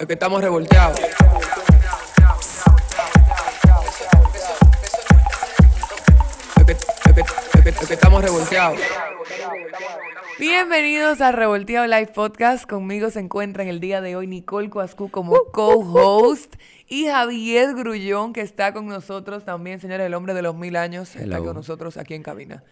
Es que estamos revolteados. Es que, es que- es que- es que estamos revolteados. Bienvenidos a Revolteado Live Podcast. Conmigo se encuentra en el día de hoy Nicole Coascu como co-host y Javier Grullón, que está con nosotros también, señores, el hombre de los mil años, está Hello. con nosotros aquí en cabina.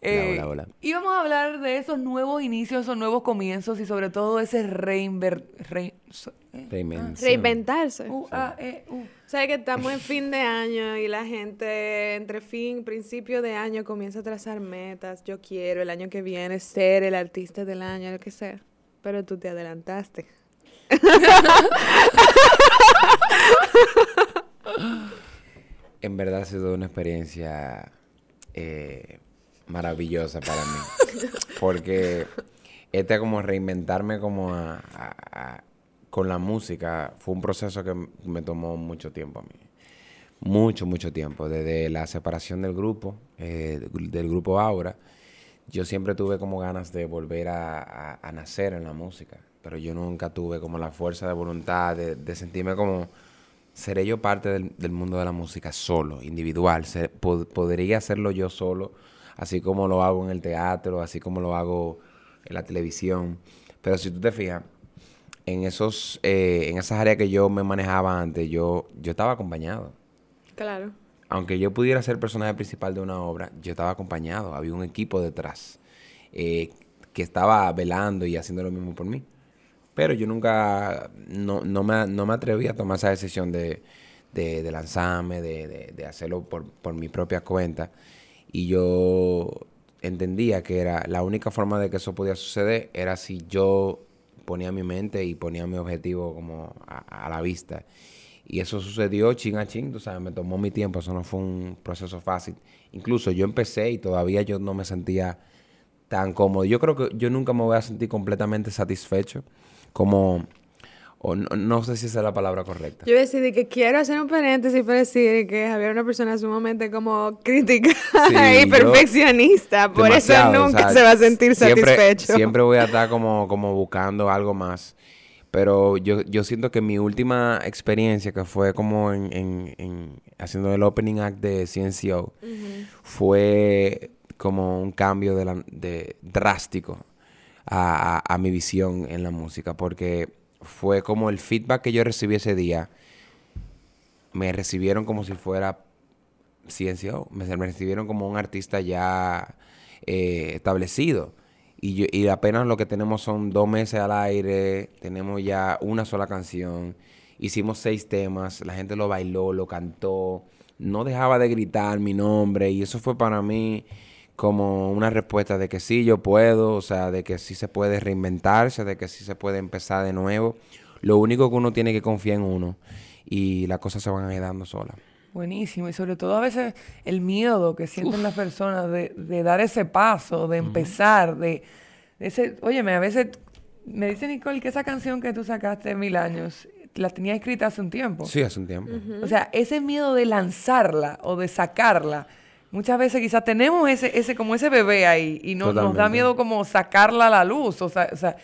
Hola, Eh, hola, hola. Y vamos a hablar de esos nuevos inicios, esos nuevos comienzos y sobre todo ese reinver... rein- so- eh, Reinvención. Reinventarse. U, A, E, U. Sabes que estamos en fin de año y la gente entre fin, principio de año comienza a trazar metas. Yo quiero el año que viene ser el artista del año, lo que sea. Pero tú te adelantaste. En verdad ha sido una experiencia eh, maravillosa para mí. Porque este como reinventarme como a- a- a- con la música fue un proceso que me tomó mucho tiempo a mí. Mucho, mucho tiempo. Desde la separación del grupo, eh, del grupo Aura, yo siempre tuve como ganas de volver a, nacer en la música. Pero yo nunca tuve como la fuerza de voluntad de, de sentirme como seré yo parte del, del mundo de la música solo, individual. Se- pod- podría hacerlo yo solo, así como lo hago en el teatro, así como lo hago en la televisión. Pero si tú te fijas, en esos, eh, en esas áreas que yo me manejaba antes, yo, yo estaba acompañado. Claro. Aunque yo pudiera ser personaje principal de una obra, yo estaba acompañado. Había un equipo detrás eh, que estaba velando y haciendo lo mismo por mí. Pero yo nunca, no, no, me, no me atreví a tomar esa decisión de, de, de lanzarme, de, de- de hacerlo por, por mi propia cuenta. Y yo entendía que era la única forma de que eso podía suceder era si yo ponía mi mente y ponía mi objetivo como a, a la vista. Y eso sucedió chin a chin, tú sabes, me tomó mi tiempo, eso no fue un proceso fácil. Incluso yo empecé y todavía yo no me sentía tan cómodo. Yo creo que yo nunca me voy a sentir completamente satisfecho como, o no, no sé si esa es la palabra correcta. Yo decidí que quiero hacer un paréntesis para decir que Javier es una persona sumamente como crítica Sí, y perfeccionista. Por eso o nunca sea, se va a sentir siempre- satisfecho. Siempre voy a estar como, como buscando algo más. Pero yo, yo siento que mi última experiencia, que fue como en, en- en haciendo el opening act de CNCO, fue como un cambio de la- de, drástico a, a- a mi visión en la música. Porque fue como el feedback que yo recibí ese día, me recibieron como si fuera CNCO. Me, me recibieron como un artista ya eh, establecido. Y, y apenas lo que tenemos son dos meses al aire, tenemos ya una sola canción, hicimos seis temas, la gente lo bailó, lo cantó, no dejaba de gritar mi nombre y eso fue para mí como una respuesta de que sí, yo puedo, o sea, de que sí se puede reinventarse, de que sí se puede empezar de nuevo. Lo único que uno tiene que confiar en uno y las cosas se van a ir dando solas. Buenísimo, y sobre todo a veces el miedo que sienten las personas de, de dar ese paso, de empezar, de, de ese, óyeme, a veces me dice Nicole que esa canción que tú sacaste mil años, la tenía escrita hace un tiempo. Sí, hace un tiempo. O sea, ese miedo de lanzarla o de sacarla, muchas veces quizás tenemos ese, ese como ese bebé ahí y no, nos da miedo como sacarla a la luz. O sea, o sea,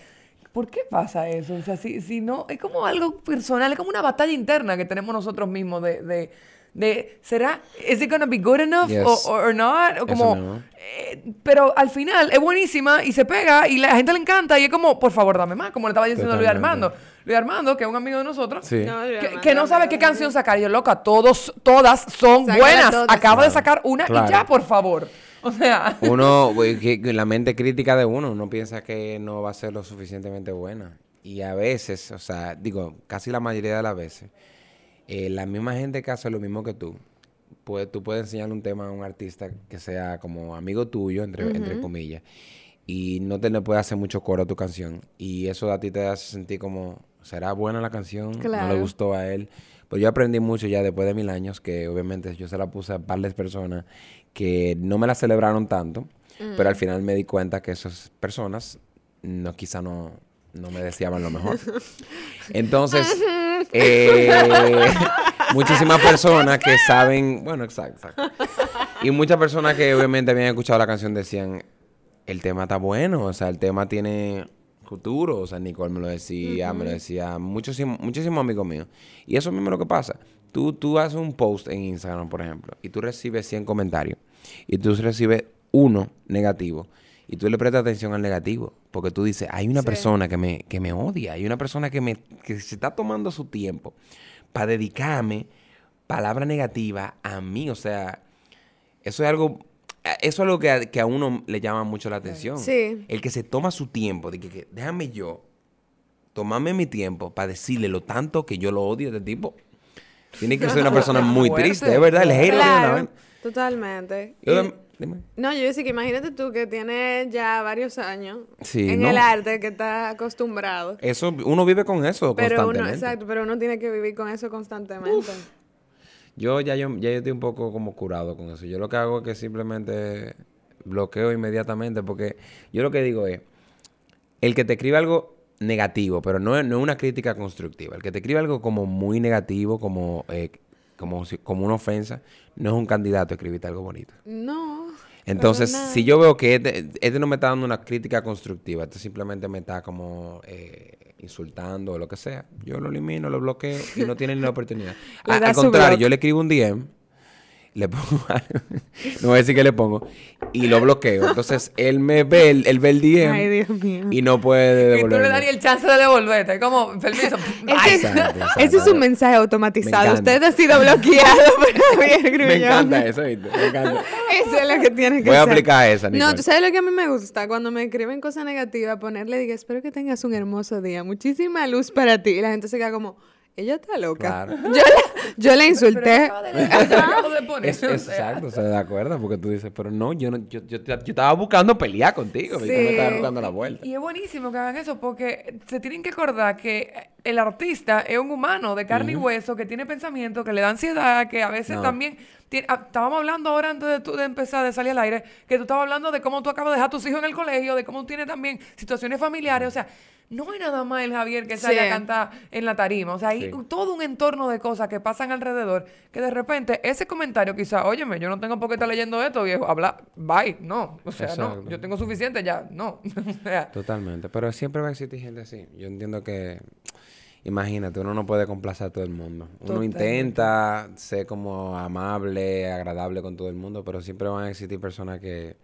¿por qué pasa eso? O sea, si, si no, es como algo personal, es como una batalla interna que tenemos nosotros mismos de, de, de ¿será, is it gonna be good enough Yes. o or not? O como, eh, pero al final es buenísima y se pega y la gente le encanta y es como, por favor, dame más, como le estaba diciendo Luis. Armando. Luis Armando, que es un amigo de nosotros, Sí. No, que, Armando, que no sabe qué canción sacar. Yo, loca, todos, todas son Sácala buenas. todas. Acabo de sacar una y ya, por favor. O sea, Uno, la mente crítica de uno, uno piensa que no va a ser lo suficientemente buena. Y a veces, o sea, digo, casi la mayoría de las veces, eh, la misma gente que hace lo mismo que tú, pues, tú puedes enseñarle un tema a un artista que sea como amigo tuyo, entre, entre comillas, y no te le puede hacer mucho coro a tu canción. Y eso a ti te hace sentir como, ¿será buena la canción? ¿No le gustó a él? Pues yo aprendí mucho ya después de mil años, que obviamente yo se la puse a varias personas que no me la celebraron tanto, pero al final me di cuenta que esas personas no quizá no, no me deseaban lo mejor. Entonces, eh, muchísimas personas que saben, bueno, exacto, exacto. Y muchas personas que obviamente habían escuchado la canción decían, el tema está bueno, o sea, el tema tiene futuro. O sea, Nicole me lo decía, me lo decía muchísimos muchísimos amigos míos. Y eso mismo es lo que pasa. Tú, tú haces un post en Instagram, por ejemplo, y tú recibes 100 comentarios, y tú recibes uno negativo, y tú le prestas atención al negativo, porque tú dices, hay una Sí. persona que me, que me odia, hay una persona que, me, que se está tomando su tiempo para dedicarme palabra negativa a mí. O sea, eso es algo, eso es algo que a, que a uno le llama mucho la atención. Sí. El que se toma su tiempo, de que, que déjame yo tomarme mi tiempo para decirle lo tanto que yo lo odio de tipo. Tiene que ser una persona muy Fuerte. triste, es verdad. El una Claro, totalmente. Yo Y- dime. no, yo decía que imagínate tú que tienes ya varios años Sí, en no. el arte que estás acostumbrado. Eso, uno vive con eso Pero uno, constantemente. exacto, pero uno tiene que vivir con eso constantemente. Yo ya, yo ya estoy un poco como curado con eso. Yo lo que hago es que simplemente bloqueo inmediatamente porque yo lo que digo es, el que te escribe algo negativo, pero no, no es una crítica constructiva, el que te escribe algo como muy negativo, como, eh, como, como una ofensa, no es un candidato a escribirte algo bonito. No. Entonces, si yo veo que este, este no me está dando una crítica constructiva, este simplemente me está como eh, insultando o lo que sea, yo lo elimino, lo bloqueo y no tiene ni la oportunidad. A- al contrario, yo le escribo un DM, le pongo algo, no voy a decir que le pongo, y lo bloqueo. Entonces, él me ve, el- él ve el DM Ay, Dios mío. y no puede Y tú le devolverme. das ni el chance de devolverte. Es como, permiso. Ese, Ay, Exacto, exacto. ese es un mensaje automatizado. Me. Usted ha sido bloqueado por Javier Grullón. Me encanta eso, ¿viste? Me encanta. Eso es lo que tiene que Voy a ser. aplicar esa, No, Nicole. tú sabes lo que a mí me gusta cuando me escriben cosas negativas, ponerle, diga, espero que tengas un hermoso día, muchísima luz para ti. Y la gente se queda como, ella está loca. Claro. Yo, la, yo la insulté. exacto, se da acuerdo porque tú dices, pero no, yo no, yo, yo, yo estaba buscando pelear contigo, y tú me estabas buscando la vuelta. Y es buenísimo que hagan eso porque se tienen que acordar que el artista es un humano de carne y hueso que tiene pensamientos, que le da ansiedad, que a veces No. también... ah, estábamos hablando ahora antes de, tú- de empezar, de salir al aire, que tú estabas hablando de cómo tú acabas de dejar a tus hijos en el colegio, de cómo tú tienes también situaciones familiares. O sea, no hay nada más el Javier que sale Sí. a cantar en la tarima. O sea, hay Sí. todo un entorno de cosas que pasan alrededor que de repente ese comentario quizá, óyeme, yo no tengo por qué estar leyendo esto, viejo, habla, bye, no. O sea, no, yo tengo suficiente ya, no. o sea, Totalmente, pero siempre va a existir gente así. Yo entiendo que, imagínate, uno no puede complacer a todo el mundo. Uno intenta ser como amable, agradable con todo el mundo, pero siempre van a existir personas que,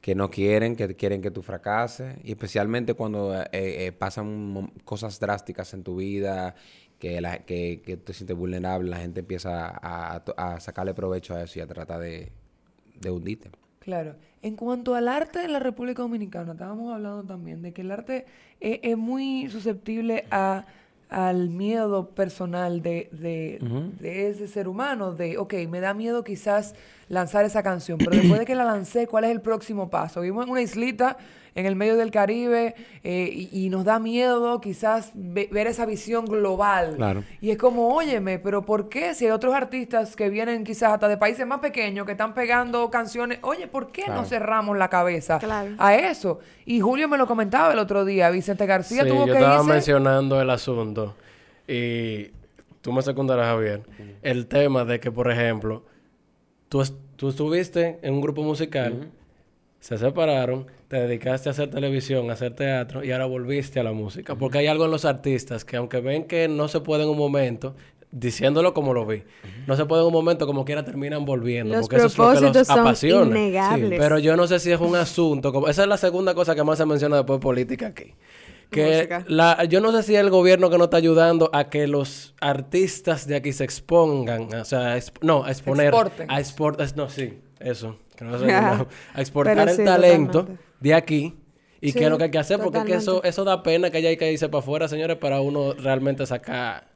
que no quieren, que quieren que tú fracases, y especialmente cuando eh, eh, pasan cosas drásticas en tu vida, que, la, que, que te sientes vulnerable, la gente empieza a, a- a sacarle provecho a eso y a tratar de, de hundirte. Claro. En cuanto al arte de la República Dominicana, estábamos hablando también de que el arte es, es muy susceptible a, al miedo personal de, de, de ese ser humano, de, ok, me da miedo quizás lanzar esa canción, pero después de que la lancé, ¿cuál es el próximo paso? Vivimos en una islita en el medio del Caribe eh, y, y nos da miedo quizás ve- ver esa visión global. Claro. Y es como, óyeme, pero ¿por qué si hay otros artistas que vienen quizás hasta de países más pequeños que están pegando canciones? Oye, ¿por qué no cerramos la cabeza Claro. a eso? Y Julio me lo comentaba el otro día, Vicente García Sí, tuvo yo que estaba irse. mencionando el asunto y tú me secundarás, Javier, el tema de que, por ejemplo, tú, tú estuviste en un grupo musical, se separaron, te dedicaste a hacer televisión, a hacer teatro y ahora volviste a la música. Porque hay algo en los artistas que aunque ven que no se puede en un momento, diciéndolo como lo vi, no se puede en un momento, como quiera terminan volviendo. Los porque eso es lo que los propósitos son apasiona. innegables. Pero yo no sé si es un asunto, como, esa es la segunda cosa que más se menciona después de política aquí. Que Música. la, yo no sé si es el gobierno que no está ayudando a que los artistas de aquí se expongan, o sea, a exp- no, a exponer, Exporten. a exportar, no, sí, eso, que no a exportar Pero el sí, talento totalmente. de aquí y Sí, qué es lo que hay que hacer, porque es que eso, da pena que haya que irse para afuera, señores, para uno realmente sacar.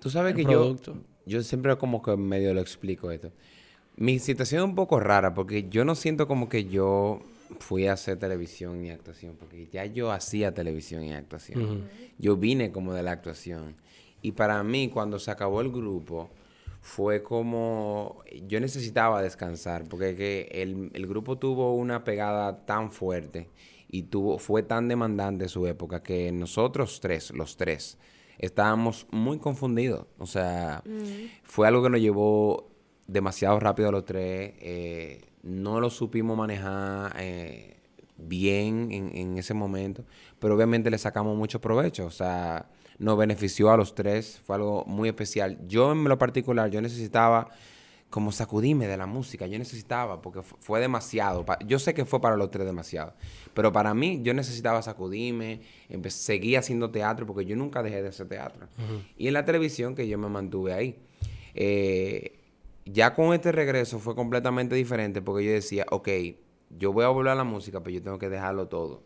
Tú sabes el que producto. yo, yo siempre como que medio lo explico esto. Mi situación es un poco rara porque yo no siento como que yo fui a hacer televisión y actuación, porque ya yo hacía televisión y actuación. Yo vine como de la actuación. Y para mí, cuando se acabó el grupo, fue como yo necesitaba descansar, porque que el, el grupo tuvo una pegada tan fuerte y tuvo, fue tan demandante su época que nosotros tres, los tres, estábamos muy confundidos. O sea, fue algo que nos llevó demasiado rápido a los tres. eh, no lo supimos manejar. eh, bien en, en ese momento, pero obviamente le sacamos mucho provecho, o sea, nos benefició a los tres, fue algo muy especial. Yo en lo particular, yo necesitaba como sacudirme de la música, yo necesitaba, porque fu- fue demasiado, yo sé que fue para los tres demasiado, pero para mí yo necesitaba sacudirme, empe- seguí haciendo teatro, porque yo nunca dejé de hacer teatro. Y en la televisión que yo me mantuve ahí. Eh, ya con este regreso fue completamente diferente, porque yo decía, ok, yo voy a volver a la música, pero yo tengo que dejarlo todo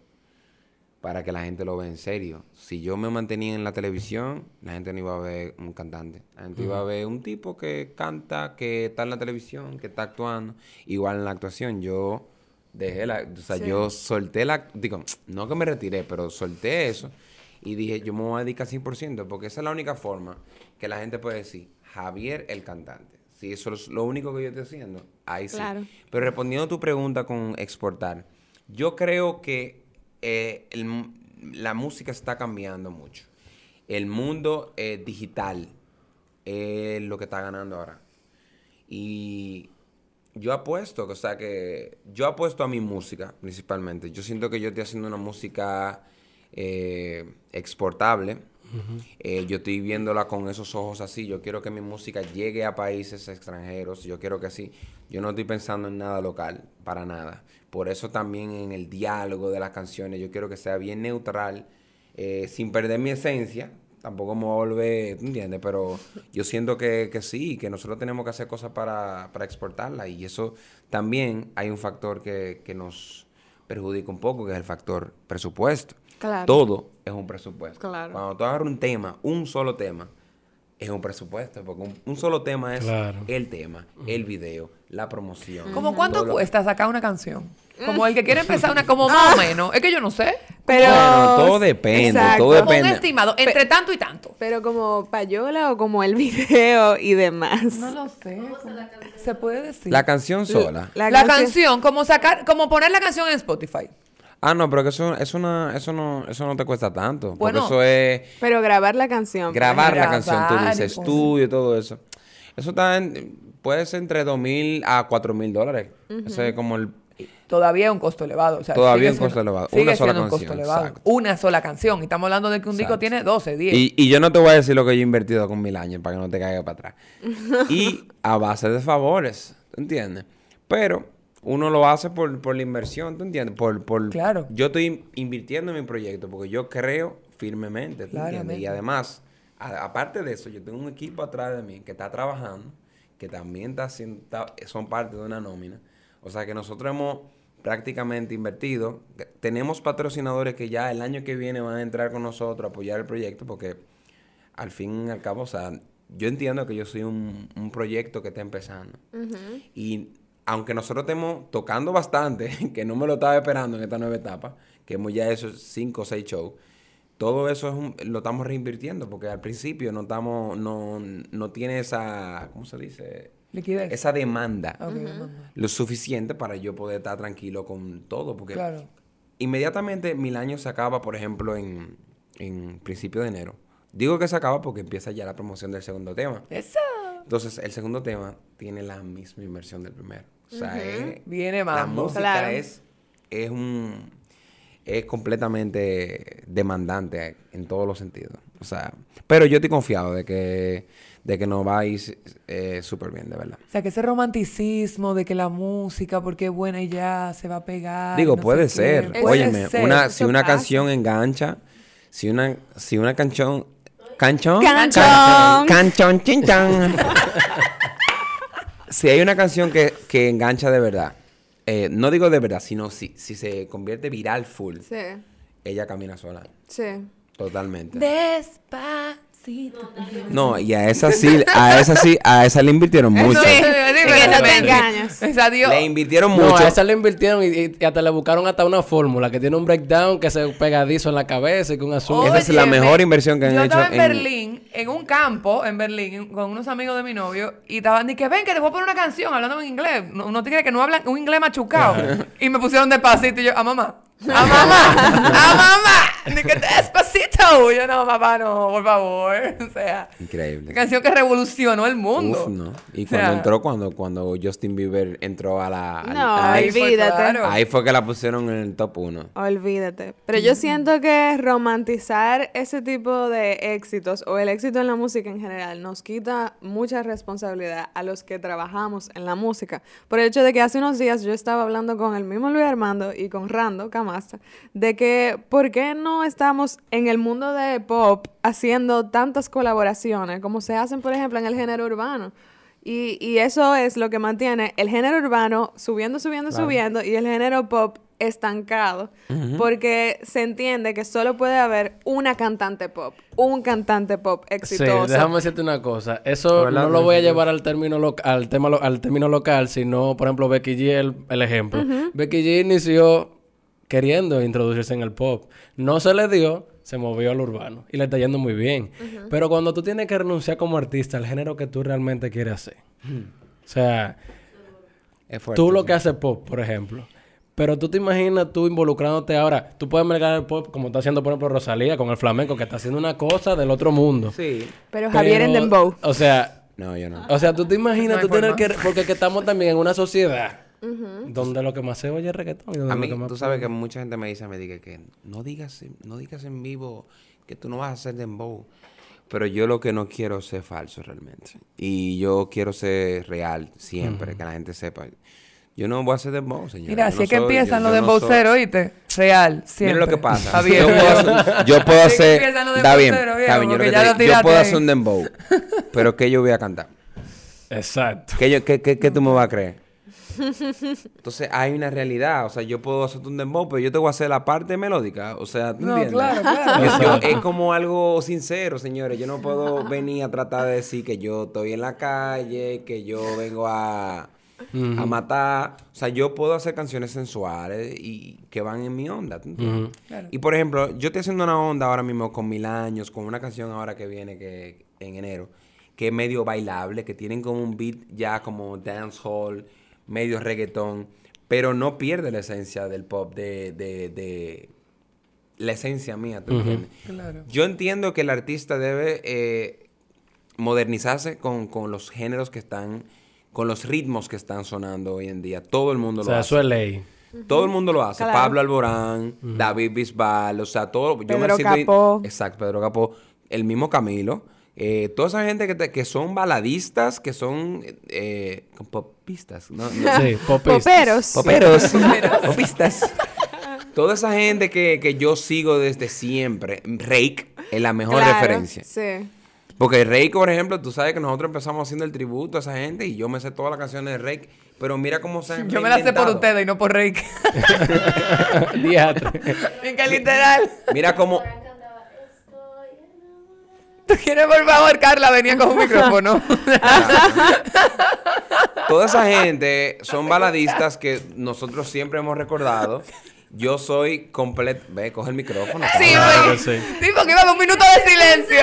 para que la gente lo vea en serio. Si yo me mantenía en la televisión, la gente no iba a ver un cantante. La gente iba a ver un tipo que canta, que está en la televisión, que está actuando. Igual en la actuación, yo dejé la... O sea, yo solté la... Digo, no que me retiré, pero solté eso. Y dije, yo me voy a dedicar 100%, porque esa es la única forma que la gente puede decir, Javier el cantante. Si eso es lo único que yo estoy haciendo, ahí sí. Claro. Pero respondiendo a tu pregunta con exportar, yo creo que eh, el la música está cambiando mucho. El mundo eh, digital es lo que está ganando ahora. Y yo apuesto, o sea que yo apuesto a mi música principalmente. Yo siento que yo estoy haciendo una música eh, exportable. Eh, yo estoy viéndola con esos ojos así. Yo quiero que mi música llegue a países extranjeros. Yo quiero que así. Yo no estoy pensando en nada local, para nada. Por eso también en el diálogo de las canciones, yo quiero que sea bien neutral, eh, sin perder mi esencia. Tampoco me volver, ¿tú entiendes? Pero yo siento que, que sí, que nosotros tenemos que hacer cosas para, para exportarla. Y eso también hay un factor que, que nos perjudica un poco, que es el factor presupuesto. Claro. Todo es un presupuesto. Claro. Cuando tú agarras un tema, un solo tema, es un presupuesto, porque un, un solo tema es Claro. el tema, el video, la promoción. ¿Cómo cuánto lo- cuesta sacar una canción? Como el que quiere empezar una, como más o menos. Es que yo no sé. Pero. Bueno, todo depende, Exacto. todo Como un depende. estimado, entre tanto y tanto. Pero como payola o como el video y demás. No lo sé. ¿cómo Se puede decir. La canción sola. La, La canción, canción- como sacar, como poner la canción en Spotify. Ah, no, pero que eso, eso, no, eso, no, eso no te cuesta tanto. Porque eso es Pero grabar la canción. grabar la grabar canción, tú dices, poner. estudio y todo eso. Eso está en- puede ser entre dos mil a cuatro mil dólares. Eso es como el... Todavía es un costo elevado. o sea, Todavía sigue un costo elevado. Una sola siendo un costo canción, elevado. Una sola canción. Y estamos hablando de que un disco tiene 12, 10. Y, y yo no te voy a decir lo que yo he invertido con mil años para que no te caiga para atrás. y a base de favores, ¿tú entiendes? Pero uno lo hace por, por la inversión, ¿tú entiendes? Por, por, Claro. Yo estoy invirtiendo en mi proyecto porque yo creo firmemente, ¿tú entiendes? Y además, a- aparte de eso, yo tengo un equipo atrás de mí que está trabajando, que también está haciendo, está- son parte de una nómina. O sea que nosotros hemos prácticamente invertido. Tenemos patrocinadores que ya el año que viene van a entrar con nosotros a apoyar el proyecto porque al fin y al cabo, o sea, yo entiendo que yo soy un, un proyecto que está empezando. Y aunque nosotros estemos tocando bastante, que no me lo estaba esperando en esta nueva etapa, que hemos ya hecho cinco o seis shows, todo eso es un- lo estamos reinvirtiendo porque al principio no estamos, no, no tiene esa, ¿cómo se dice? Liquidez. Esa demanda lo suficiente para yo poder estar tranquilo con todo. Porque Claro. inmediatamente mil años se acaba, por ejemplo, en, en principio de enero. Digo que se acaba porque empieza ya la promoción del segundo tema. Eso. Entonces, el segundo tema tiene la misma inversión del primero. O sea, es- Viene la mambo. música Claro. es, es un es completamente demandante en todos los sentidos. O sea, pero yo estoy confiado de que, de que nos va a ir eh, súper bien, de verdad. O sea, que ese romanticismo de que la música, porque es buena y ya se va a pegar. Digo, no puede qué. ser. Puede Óyeme, ser. una, si una pasa. canción engancha, si una, si una canción... ¿Canchón? Canchón. Can- Canchón, chinchan. si hay una canción que, que engancha de verdad, eh, no digo de verdad, sino si, si se convierte viral full, Sí, ella camina sola. sí. Totalmente. Despacito. No, y a esa sí, a esa sí, a esa le invirtieron mucho. Sí, Sí, sí, que pero- no te. Esa Dios. Le invirtieron No, mucho. a esa le invirtieron y, y- y hasta le buscaron hasta una fórmula que tiene un breakdown que se pegadizo en la cabeza y con azul. Esa es la mejor inversión que han yo hecho estaba en, en- Berlín, en un campo en Berlín, con unos amigos de mi novio, y estaban diciendo, ven, que te voy a poner una canción hablando en inglés. No, no te crees que no hablan un inglés machucado. y me pusieron despacito y yo, ah, mamá, ¡A mamá! ¡A mamá! Ni que despacito. Yo no, papá, no, por favor. O sea, Increíble. canción que revolucionó el mundo. Uf, no. Y O sea, cuando entró, cuando, cuando Justin Bieber entró a la... al- No, al- ahí fue olvídate. claro. ahí fue que la pusieron en el top 1. Olvídate. Pero yo siento que romantizar ese tipo de éxitos o el éxito en la música en general nos quita mucha responsabilidad a los que trabajamos en la música. Por el hecho de que hace unos días yo estaba hablando con el mismo Luis Armando y con Rando De que por qué no estamos en el mundo de pop haciendo tantas colaboraciones como se hacen, por ejemplo, en el género urbano. Y, y eso es lo que mantiene el género urbano subiendo, subiendo, subiendo y el género pop estancado. Porque se entiende que solo puede haber una cantante pop, un cantante pop exitoso. Sí, déjame decirte una cosa. Eso no lo voy a llevar al término lo- al tema lo- al término local, sino, por ejemplo, Becky G el, el ejemplo. Becky G inició queriendo introducirse en el pop. No se le dio, se movió al urbano y le está yendo muy bien. Pero cuando tú tienes que renunciar como artista al género que tú realmente quieres hacer. O sea, Es fuerte, tú lo sí. que haces pop, por ejemplo. Pero tú te imaginas tú involucrándote ahora. Tú puedes mercar el pop como está haciendo, por ejemplo, Rosalía con el flamenco, que está haciendo una cosa del otro mundo. Sí. Pero Javier en Dembow. O sea, No, yo no. o sea, tú te imaginas No tú tener que... Porque que estamos también en una sociedad donde lo que más se oye es reggaetón. y donde A lo mí, que más- tú sabes que mucha gente me dice, me dice que no digas, no digas en vivo que tú no vas a hacer dembow. Pero yo lo que no quiero es ser falso realmente. Y yo quiero ser real siempre, que la gente sepa. Yo no voy a hacer dembow, señor. Mira, así no es que soy- empiezan los dembowceros, ¿oíste? Real, siempre. Mira lo que pasa. Yo puedo hacer, yo puedo hacer- está bien, está bien, yo, lo porque que ya te- lo yo tiraste puedo hacer un dembow, pero ¿qué yo voy a cantar? Exacto. ¿Qué, yo, qué, qué, qué tú me vas a creer? Entonces hay una realidad, o sea, yo puedo hacer un dembow, pero yo te voy a hacer la parte melódica, o sea, ¿tú No, entiendes? claro, claro. Yo- yo- es como algo sincero, señores. Yo no puedo venir a tratar de decir que yo estoy en la calle, que yo vengo a, a matar. O sea, yo puedo hacer canciones sensuales y que van en mi onda. ¿tú entiendes? Claro. Y por ejemplo, yo estoy haciendo una onda ahora mismo con Mil Años, con una canción ahora que viene que en enero, que es medio bailable, que tienen como un beat ya como dancehall, medio reggaetón, pero no pierde la esencia del pop, de, de, de la esencia mía, ¿tú entiendes? Claro. Yo entiendo que el artista debe eh, modernizarse con, con los géneros que están, con los ritmos que están sonando hoy en día. Todo el mundo O lo sea, hace. eso es ley. Todo el mundo lo hace. Claro. Pablo Alborán, David Bisbal, o sea, todo. Yo me Pedro siento- Capó. Exacto, Pedro Capó. El mismo Camilo. Eh, toda esa gente que, te- que son baladistas, que son eh, popistas, ¿no? no. Sí, popistas. Poperos. Poperos. Popistas. Toda esa gente que, que yo sigo desde siempre. Rake es la mejor Claro, referencia. Sí. Porque Rake, por ejemplo, tú sabes que nosotros empezamos haciendo el tributo a esa gente y yo me sé todas las canciones de Rake. Pero mira cómo se han Yo me la sé por ustedes y no por. Diatre. Literal. Mira cómo... ¿Tú quieres, por favor, Carla? Venía con un micrófono. Toda esa gente son baladistas que nosotros siempre hemos recordado. Yo soy completo... Ve, coge el micrófono. Sí, Claro que sí. sí, porque iba un minuto de silencio.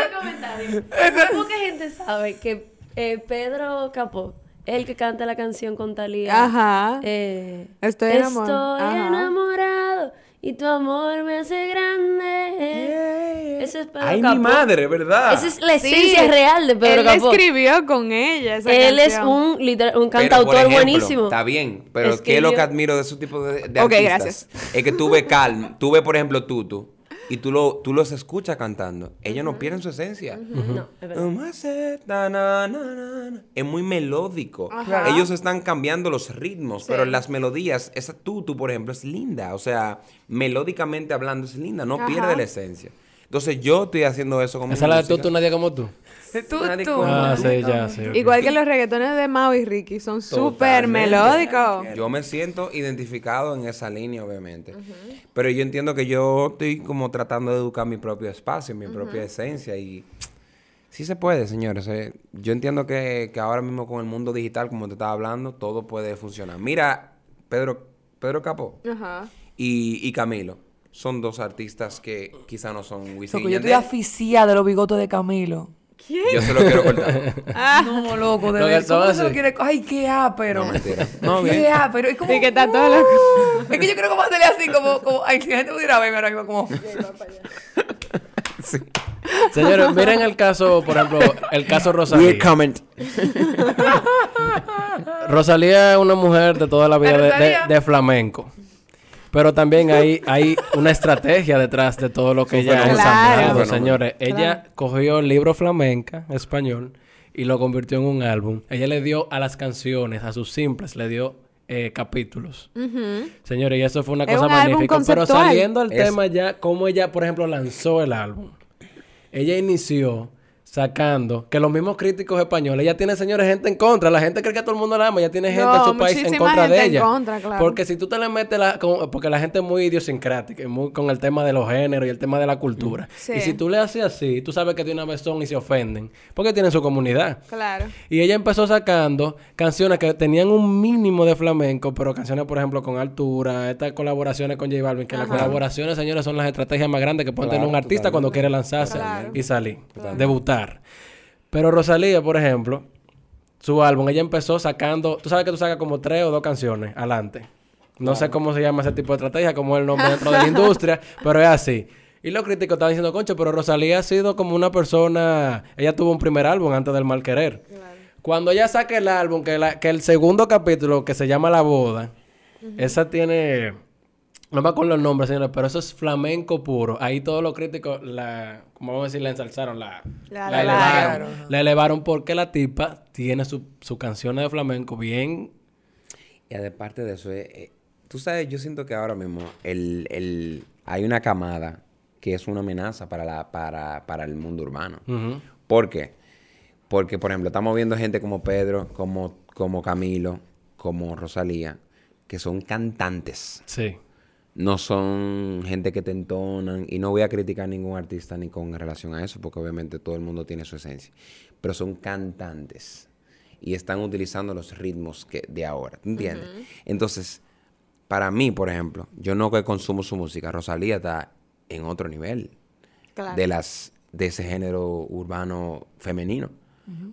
Poca gente sabe que eh, Pedro Capó es el que canta la canción con Talía. Ajá. Eh, Estoy enamorado. Estoy Ajá. enamorado y tu amor me hace grande. Ese es Pedro Ay, Capó. mi madre, ¿verdad? Esa es la Sí, esencia real de Pedro Él Capó. escribió con ella esa Él es un, liter- un Pero, cantautor ejemplo, buenísimo. Está bien, pero ¿qué es lo que Escribió- admiro de esos tipos de, de Ok, artistas? gracias. Es que tú ves Calm, tú ves, por ejemplo, Tutu, y tú, lo, tú los escuchas cantando. Ellos no pierden su esencia. No, es verdad. Es muy melódico. Ajá. Ellos están cambiando los ritmos, Sí. pero las melodías, esa Tutu, por ejemplo, es linda. O sea, melódicamente hablando es linda, no Ajá. pierde la esencia. Entonces yo estoy haciendo eso con mi Esa es la música. Nadie como tú. Tú, Nadie tú. Ah, tú. sí, ya, sí. ok. Igual que los reggaetones de Mao y Ricky, son súper melódicos. Yo me siento identificado en esa línea, obviamente. Pero yo entiendo que yo estoy como tratando de educar mi propio espacio, mi propia esencia. Y sí se puede, señores. eh. Yo entiendo que, que ahora mismo con el mundo digital, como te estaba hablando, todo puede funcionar. Mira, Pedro, Pedro Capó y, y Camilo son dos artistas que quizá no son Wisin y yo estoy aficiada de los bigotes de Camilo. Yo se lo quiero cortar. No, loco, de verdad. ¿Cómo son que se lo quiere? Ay, qué ápero. No, mentira. No, Qué bien. ápero. Es como. Sí, que está todo loco. Es que yo creo que vamos a hacerle así, como. como ay, si la gente pudiera verme ahora mismo, como. Señores, miren el caso, por ejemplo, el caso Rosalía. Weird comment. Rosalía es una mujer de toda la vida de, de- de flamenco. Pero también hay, hay una estrategia detrás de todo lo que ella ha ensamblado, Claro. señores. Ella cogió el libro flamenca español y lo convirtió en un álbum. Ella le dio a las canciones, a sus simples, le dio eh, capítulos. Señores, y eso fue una Es cosa un magnífica. Pero saliendo al Es- tema ya, cómo ella, por ejemplo, lanzó el álbum. Ella inició sacando que los mismos críticos españoles, ella tiene, señores, gente en contra. La gente cree que todo el mundo la ama, ella tiene gente No, en su país en contra gente de en ella. contra, claro. Porque si tú te le metes la... con- porque la gente es muy idiosincrática, muy con el tema de los géneros y el tema de la cultura. Sí. Y si tú le haces así, tú sabes que de una vez son y se ofenden. Porque tienen su comunidad. Claro. Y ella empezó sacando canciones que tenían un mínimo de flamenco, pero canciones, por ejemplo, con altura, estas colaboraciones con J Balvin, que las colaboraciones, señores, son las estrategias más grandes que puede tener un artista totalmente. cuando quiere lanzarse Claro. y salir, debutar. Pero Rosalía, por ejemplo, su álbum, ella empezó sacando, tú sabes que tú sacas como tres o dos canciones adelante. No sé cómo se llama ese tipo de estrategia, como es el nombre dentro de la industria, pero es así. Y los críticos estaban diciendo, concho, pero Rosalía ha sido como una persona, ella tuvo un primer álbum antes del mal querer. Cuando ella saca el álbum, que, la- que el segundo capítulo, que se llama La Boda, esa tiene, no me acuerdo el nombre, señores, pero eso es flamenco puro. Ahí todos los críticos, la, como vamos a decir, la ensalzaron, la, La la elevaron. elevaron. La elevaron porque la tipa tiene su, su canción de flamenco bien... Y aparte de eso, eh, eh, tú sabes, yo siento que ahora mismo el, el, hay una camada que es una amenaza para, la, para, para el mundo urbano. Ujú. ¿Por qué? Porque, por ejemplo, estamos viendo gente como Pedro, como, como Camilo, como Rosalía, que son cantantes. Sí. No son gente que te entonan. Y no voy a criticar a ningún artista ni con relación a eso, porque obviamente todo el mundo tiene su esencia. Pero son cantantes. Y están utilizando los ritmos que, de ahora. ¿Tú entiendes? Entonces, para mí, por ejemplo, yo no que consumo su música. Rosalía está en otro nivel Claro. de las de ese género urbano femenino.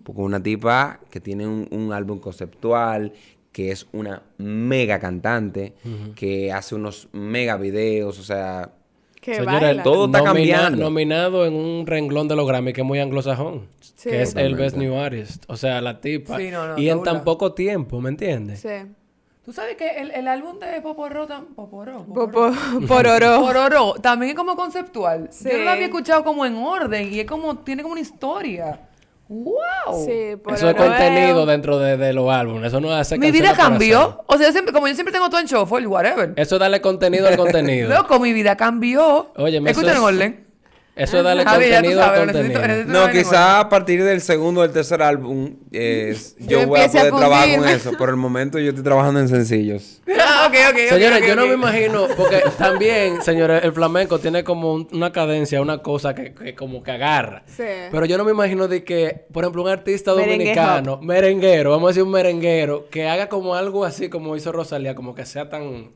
Porque una tipa que tiene un, un álbum conceptual, que es una mega cantante, que hace unos mega videos, o sea, Que Señores, baila. todo está cambiando. Nominado en un renglón de los Grammy que es muy anglosajón. Sí. Que es el. Best New Artist. O sea, la tipa. Sí, no, no, y en tan poco tiempo, ¿me entiendes? Sí. Tú sabes que el, el álbum de Poporro, tam- Poporro, Po- Poporro. po- Pororó. Pororó, también es como conceptual. Sí. Yo no lo había escuchado como en orden y es como, tiene como una historia. ¡Wow! Sí, Eso es contenido dentro de, de los álbumes. Eso no hace Mi vida cambió. O sea, yo siempre, como yo siempre tengo todo en shuffle, whatever. Eso es darle contenido al contenido. Loco, mi vida cambió. Oye, me- eso Escucha en es- orden. Eso es darle Javi, contenido sabes, contenido. necesito- necesito- No, quizá a partir del segundo o del tercer álbum eh, Yo yo voy a empiece a poder trabajar con eso. Por el momento yo estoy trabajando en sencillos. Ah, ok, ok, ok, Señores, yo no me imagino, porque también, señores, el flamenco tiene como un- una cadencia, una cosa que, que como que agarra. Sí. Pero yo no me imagino de que, por ejemplo, un artista Merengue dominicano, merenguero, vamos a decir un merenguero, que haga como algo así como hizo Rosalía, como que sea tan...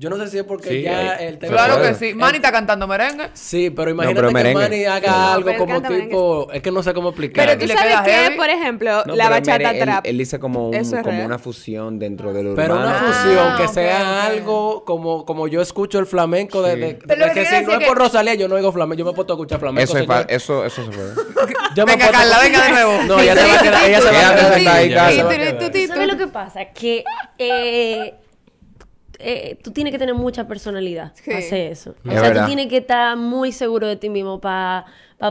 Yo no sé si es porque Sí, ya eh, el tema... Claro que sí. Manny está cantando merengue. Sí, pero No, imagínate pero que merengue. Manny haga No, algo pero como tipo... Es que no sé cómo Pero explicarlo. tú le sabes que, heavy. por ejemplo, No, la pero bachata mere- él- trap. Él, hizo como, un- Eso es como una fusión dentro del Pero urbano. una Ah, fusión que ok, sea algo como, como yo escucho el flamenco de, Sí. de- Pero que que si no es por que- Rosalía yo no oigo flamenco, yo me he puesto a escuchar flamenco. Eso, es eso, eso se puede. Yo me he Venga, Carla, venga de nuevo. No, ella se va a quedar, ella se va a quedar. Tú- ¿Sabes lo que pasa? Que eh, tú tienes que tener mucha personalidad Sí. para hacer eso. O Es sea, verdad. tú tienes que estar muy seguro de ti mismo para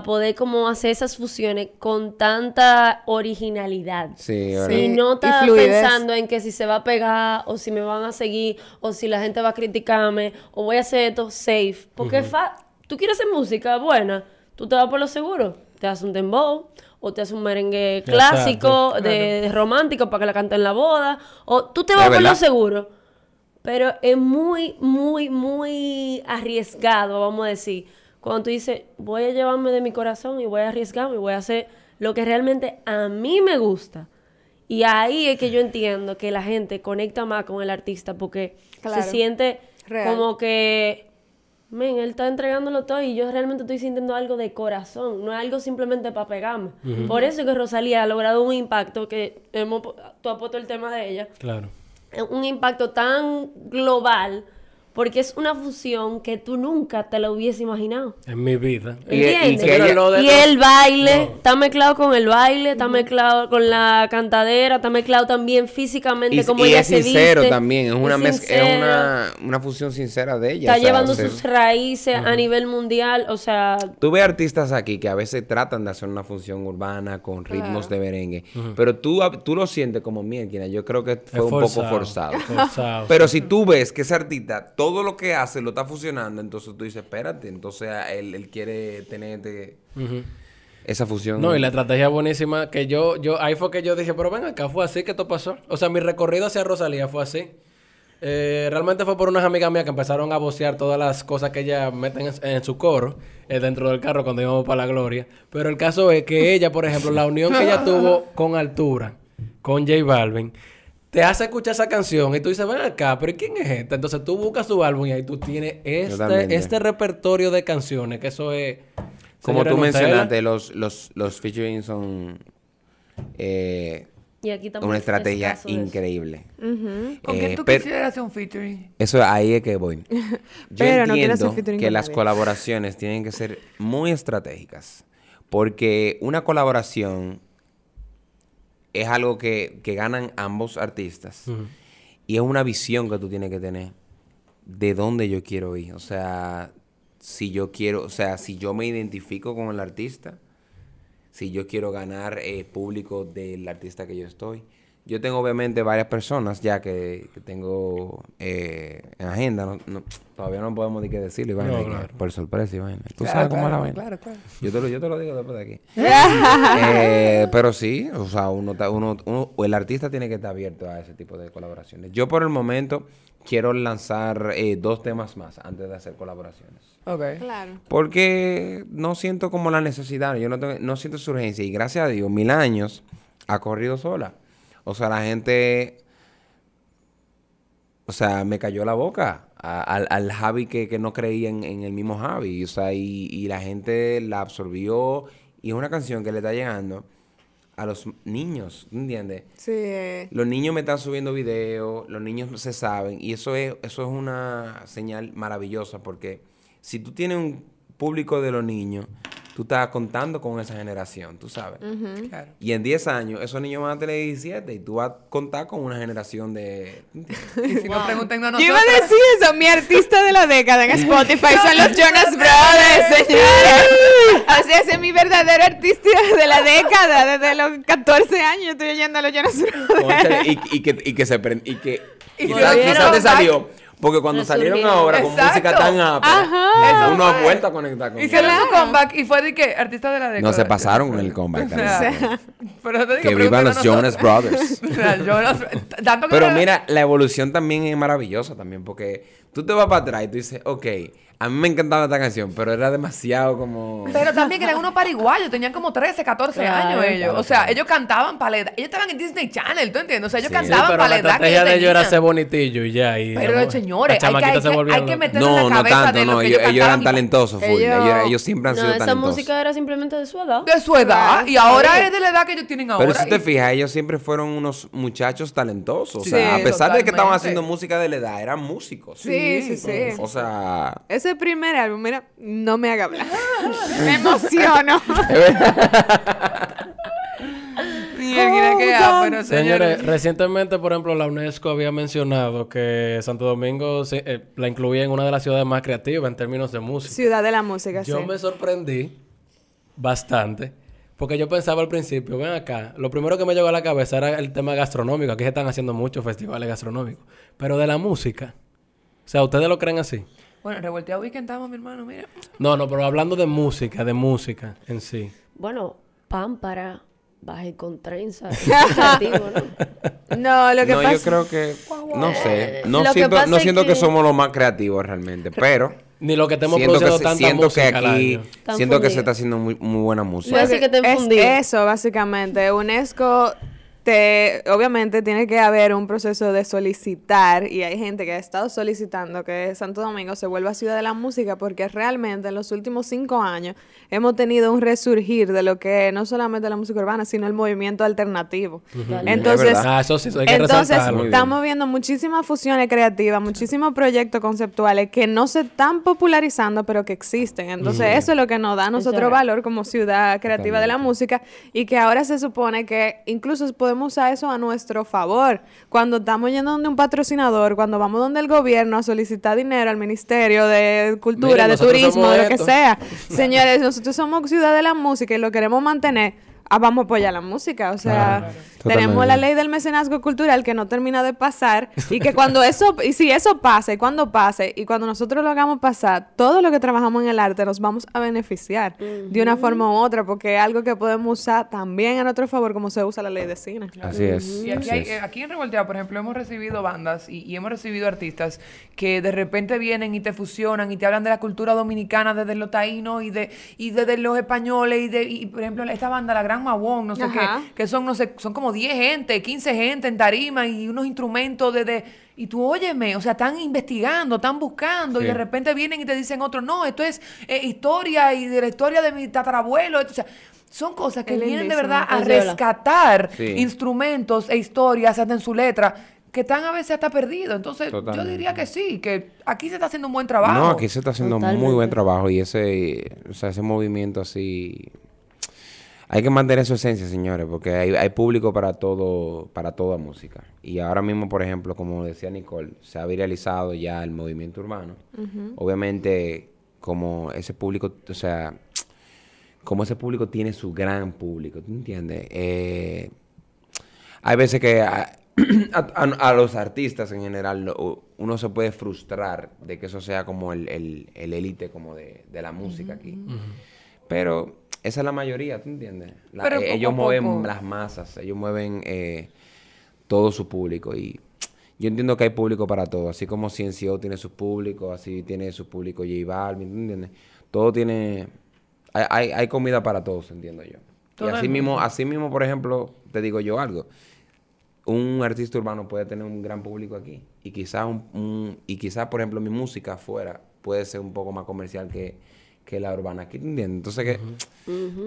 poder como hacer esas fusiones con tanta originalidad. Sí, Sí. ¿verdad? Y no estar pensando en que si se va a pegar o si me van a seguir o si la gente va a criticarme o voy a hacer esto safe. Porque fa- tú quieres hacer música buena, tú te vas por lo seguro. Te haces un dembow o te haces un merengue clásico, Exacto. de, de romántico para que la canten en la boda. O tú te vas por lo seguro. Pero es muy, muy, muy arriesgado, vamos a decir. Cuando tú dices, voy a llevarme de mi corazón y voy a arriesgarme y voy a hacer lo que realmente a mí me gusta. Y ahí es que yo entiendo que la gente conecta más con el artista porque Claro. se siente Real. como que men, él está entregándolo todo y yo realmente estoy sintiendo algo de corazón, no es algo simplemente para pegarme. Por eso es que Rosalía ha logrado un impacto que hemos, tú has puesto el tema de ella, Claro. Un impacto tan global porque es una fusión que tú nunca te la hubiese imaginado. En mi vida. Y- el baile, No. está mezclado con el baile, está mezclado con la cantadera, está mezclado también físicamente Y, como y ella es se sincero viste. también, es una, es sincera, una, una fusión sincera de ella. Está o sea, llevando sus raíces a nivel mundial, o sea, Tú ves artistas aquí que a veces tratan de hacer una función urbana con ritmos de merengue, pero tú, tú lo sientes como mierda. Yo creo que fue Es un poco forzado. Forzado. Pero si tú ves que ese artista todo lo que hace lo está fusionando, entonces tú dices, espérate, entonces ah, él, él quiere tener Ujú. esa fusión. No, y la estrategia buenísima que yo, yo, ahí fue que yo dije, pero ven acá, fue así que esto pasó. O sea, mi recorrido hacia Rosalía fue así. Eh, realmente fue por unas amigas mías que empezaron a vocear todas las cosas que ella meten en, en su coro eh, dentro del carro cuando íbamos para la gloria. Pero el caso es que ella, por ejemplo, la unión que ella tuvo con Altura, con J Balvin, te hace escuchar esa canción y tú dices, ven acá, pero ¿quién es esta? Entonces tú buscas su álbum y ahí tú tienes este, este repertorio de canciones, que eso es... Como tú Nutella. mencionaste, los, los, los featuring son eh, y aquí una estrategia escasos de eso. increíble. ¿Con Eh, quién tú pero- quisieras hacer un featuring? Eso ahí es que voy. Yo Pero no entiendo featuring que con las nadie. colaboraciones tienen que ser muy estratégicas. Porque una colaboración es algo que, que ganan ambos artistas. Y es una visión que tú tienes que tener de dónde yo quiero ir. O sea, si yo quiero, o sea, si yo me identifico con el artista, si yo quiero ganar eh, público del artista que yo estoy. Yo tengo obviamente varias personas ya que, que tengo eh, en agenda. no- no- todavía no podemos ni qué decirlo, Iván, No, que- claro. por sorpresa, Iván. Tú Claro, sabes cómo es la vaina. Claro, claro. Yo te, lo, yo te lo digo después de aquí. Eh, pero sí, o sea, uno, uno, uno- el artista tiene que estar abierto a ese tipo de colaboraciones. Yo por el momento quiero lanzar eh, dos temas más antes de hacer colaboraciones. Ok. Claro. Porque no siento como la necesidad, yo no, tengo- no siento su urgencia. Y gracias a Dios, mil años ha corrido sola. O sea, la gente, o sea, me cayó la boca a- al, al Javi que, que no creía en, en el mismo Javi. O sea, y, y la gente la absorbió. Y es una canción que le está llegando a los niños, ¿entiendes? Sí. Los niños me están subiendo videos, los niños se saben, y eso es, eso es una señal maravillosa, porque si tú tienes un público de los niños, tú estás contando con esa generación, tú sabes. Claro. Y en 10 años, esos niños van a tener 17 y tú vas a contar con una generación de... Y si nos preguntan a Yo iba a nosotros... decir eso, mi artista de la década en Spotify son los Jonas Brothers, señores. Así ese es mi verdadero artista de la década, desde los 14 años estoy oyendo a los Jonas Brothers. Y, y que, y que se prend- y que Y quizás te salió porque cuando salieron ahora con Exacto. música tan Ajá. uno ha vuelto a conectar con Hicieron su comeback y fue de que artista de la década. no se pasaron con el comeback O sea, carajo. pero te digo, que vivan los Jonas Brothers nosotros. O sea, Jonas... Tanto que Pero mira, la evolución también es maravillosa también, porque tú te vas para atrás y tú dices, ok, a mí me encantaba esta canción, pero era demasiado como... Pero también eran unos pariguayos, tenían como 13, 14 Claro, años ellos. claro, o sea, claro. ellos cantaban para la edad. Ellos estaban en Disney Channel, ¿tú entiendes? O sea, ellos Sí. Sí, cantaban pero para la estrategia de ellos era ser bonitillo y ya. Y Pero digamos, señores, hay que, hay que, hay que en No, la no cabeza tanto, de lo no, que ellos, ellos eran talentosos, full. Ellos- Ellos, ellos siempre han No, sido esa talentosos. música era simplemente de su edad. De su edad. Y ahora es de la edad que ellos tienen ahora. Pero si te y- fijas, ellos siempre fueron unos muchachos talentosos. Sí, o sea, a pesar de que estaban haciendo música de la edad, eran músicos. Sí, sí, sí. O sea, Ese primer álbum, mira, no me haga hablar. me emociono. Ni el quiere que ah, pero Señores, señores. recientemente, por ejemplo, la UNESCO había mencionado que Santo Domingo se- eh, la incluía en una de las ciudades más creativas en términos de música. Ciudad de la música, Yo sí. me sorprendí bastante. Porque yo pensaba al principio, ven acá, lo primero que me llegó a la cabeza era el tema gastronómico. Aquí se están haciendo muchos festivales gastronómicos. Pero de la música. O sea, ¿ustedes lo creen así? Bueno, revolteado weekend estamos, mi hermano, mira. No, no, pero hablando de música, de música en sí. Bueno, pámpara, baje con trenza. ¿no? No, lo que no, pasa... yo creo que, no sé, no Lo que siento, pasa no es siento que... que- somos los más creativos realmente, pero Ni lo que estemos siento que, produciendo se- tanta siento que música aquí, siento que se está haciendo muy, muy buena música. Que te es eso, básicamente. UNESCO te, obviamente tiene que haber un proceso de solicitar y hay gente que ha estado solicitando que Santo Domingo se vuelva ciudad de la música porque realmente en los últimos cinco años hemos tenido un resurgir de lo que no solamente la música urbana, sino el movimiento alternativo. Entonces. Ah, eso sí, eso hay que entonces estamos viendo muchísimas fusiones creativas, muchísimos proyectos conceptuales que no se están popularizando, pero que existen. Entonces, eso es lo que nos da a nosotros valor como ciudad creativa de la música y que ahora se supone que incluso podemos usar eso a nuestro favor. Cuando estamos yendo donde un patrocinador, cuando vamos donde el gobierno a solicitar dinero al Ministerio de Cultura, de Turismo, de lo que sea. Señores, nosotros somos ciudad de la música y lo queremos mantener. Ah, vamos a apoyar la música. O sea, tenemos la ley del mecenazgo cultural que no termina de pasar y que cuando eso, y si eso pasa y cuando pase y cuando nosotros lo hagamos pasar, todo lo que trabajamos en el arte nos vamos a beneficiar de una forma u otra porque es algo que podemos usar también a nuestro favor como se usa la ley de cine. Así es. Y aquí, hay- eh, aquí en Revolteado, por ejemplo, hemos recibido bandas y, y hemos recibido artistas que de repente vienen y te fusionan y te hablan de la cultura dominicana desde los taínos y de y desde los españoles y de y, por ejemplo esta banda la Gran Mabón, no sé Ajá. qué, que son no sé, son como 10 gente, 15 gente en tarima y unos instrumentos desde y tú óyeme, o sea, están investigando, están buscando y de repente vienen y te dicen otro, no, esto es eh, historia y de la historia de mi tatarabuelo, o sea, son cosas que Es vienen de verdad a de rescatar Sí. instrumentos e historias hasta en su letra que están a veces hasta perdidos. Entonces, yo diría que sí, que aquí se está haciendo un buen trabajo. No, aquí se está haciendo muy Totalmente. buen trabajo y ese, o sea, ese movimiento así hay que mantener su esencia, señores, porque hay, hay público para todo, para toda música. Y ahora mismo, por ejemplo, como decía Nicole, se ha viralizado ya el movimiento urbano. Obviamente, como ese público, o sea, como ese público tiene su gran público, ¿tú entiendes? Eh, hay veces que a, a- a los artistas en general lo- uno se puede frustrar de que eso sea como el el- el élite como de, de la música aquí. Pero esa es la mayoría, ¿tú entiendes? La- Pero eh, ellos mueven poco. las masas, ellos mueven eh, todo su público y yo entiendo que hay público para todo, así como CNCO tiene su público, así tiene su público J Balvin, ¿tú entiendes? Todo tiene... Hay, hay, hay comida para todos, entiendo yo. Y así mismo, así mismo, por ejemplo, te digo yo algo. Un artista urbano puede tener un gran público aquí. Y quizás, un, un- y quizás por ejemplo, mi música afuera puede ser un poco más comercial que, que la urbana aquí. Entonces que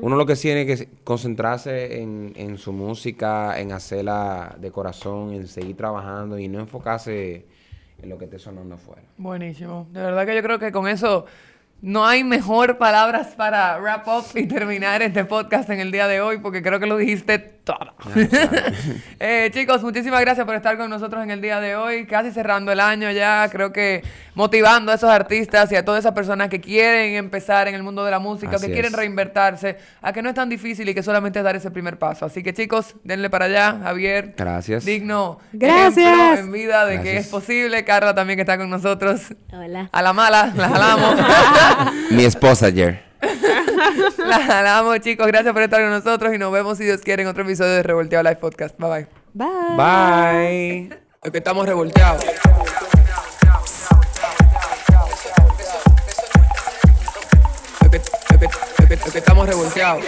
uno lo que tiene que concentrarse en, en su música, en hacerla de corazón, en seguir trabajando y no enfocarse en lo que esté sonando afuera. Buenísimo. De verdad que yo creo que con eso no hay mejor palabras para wrap up y terminar este podcast en el día de hoy, porque creo que lo dijiste todo. Eh, chicos, muchísimas gracias por estar con nosotros en el día de hoy, casi cerrando el año ya, creo que motivando a esos artistas y a todas esas personas que quieren empezar en el mundo de la música, Así que quieren es. reinvertirse, a que no es tan difícil y que solamente es dar ese primer paso. Así que chicos, denle para allá, Javier. Gracias. Digno Gracias. en vida de que es posible. Carla también que está con nosotros. Hola. A la mala, la jalamos. Mi esposa ayer. la jalamos, chicos. Gracias por estar con nosotros y nos vemos, si Dios quiere, en otro episodio de Revolteado Live Podcast. Bye bye. Bye. Bye. Es que estamos revolteados. Es que- es que- es que estamos revolteados.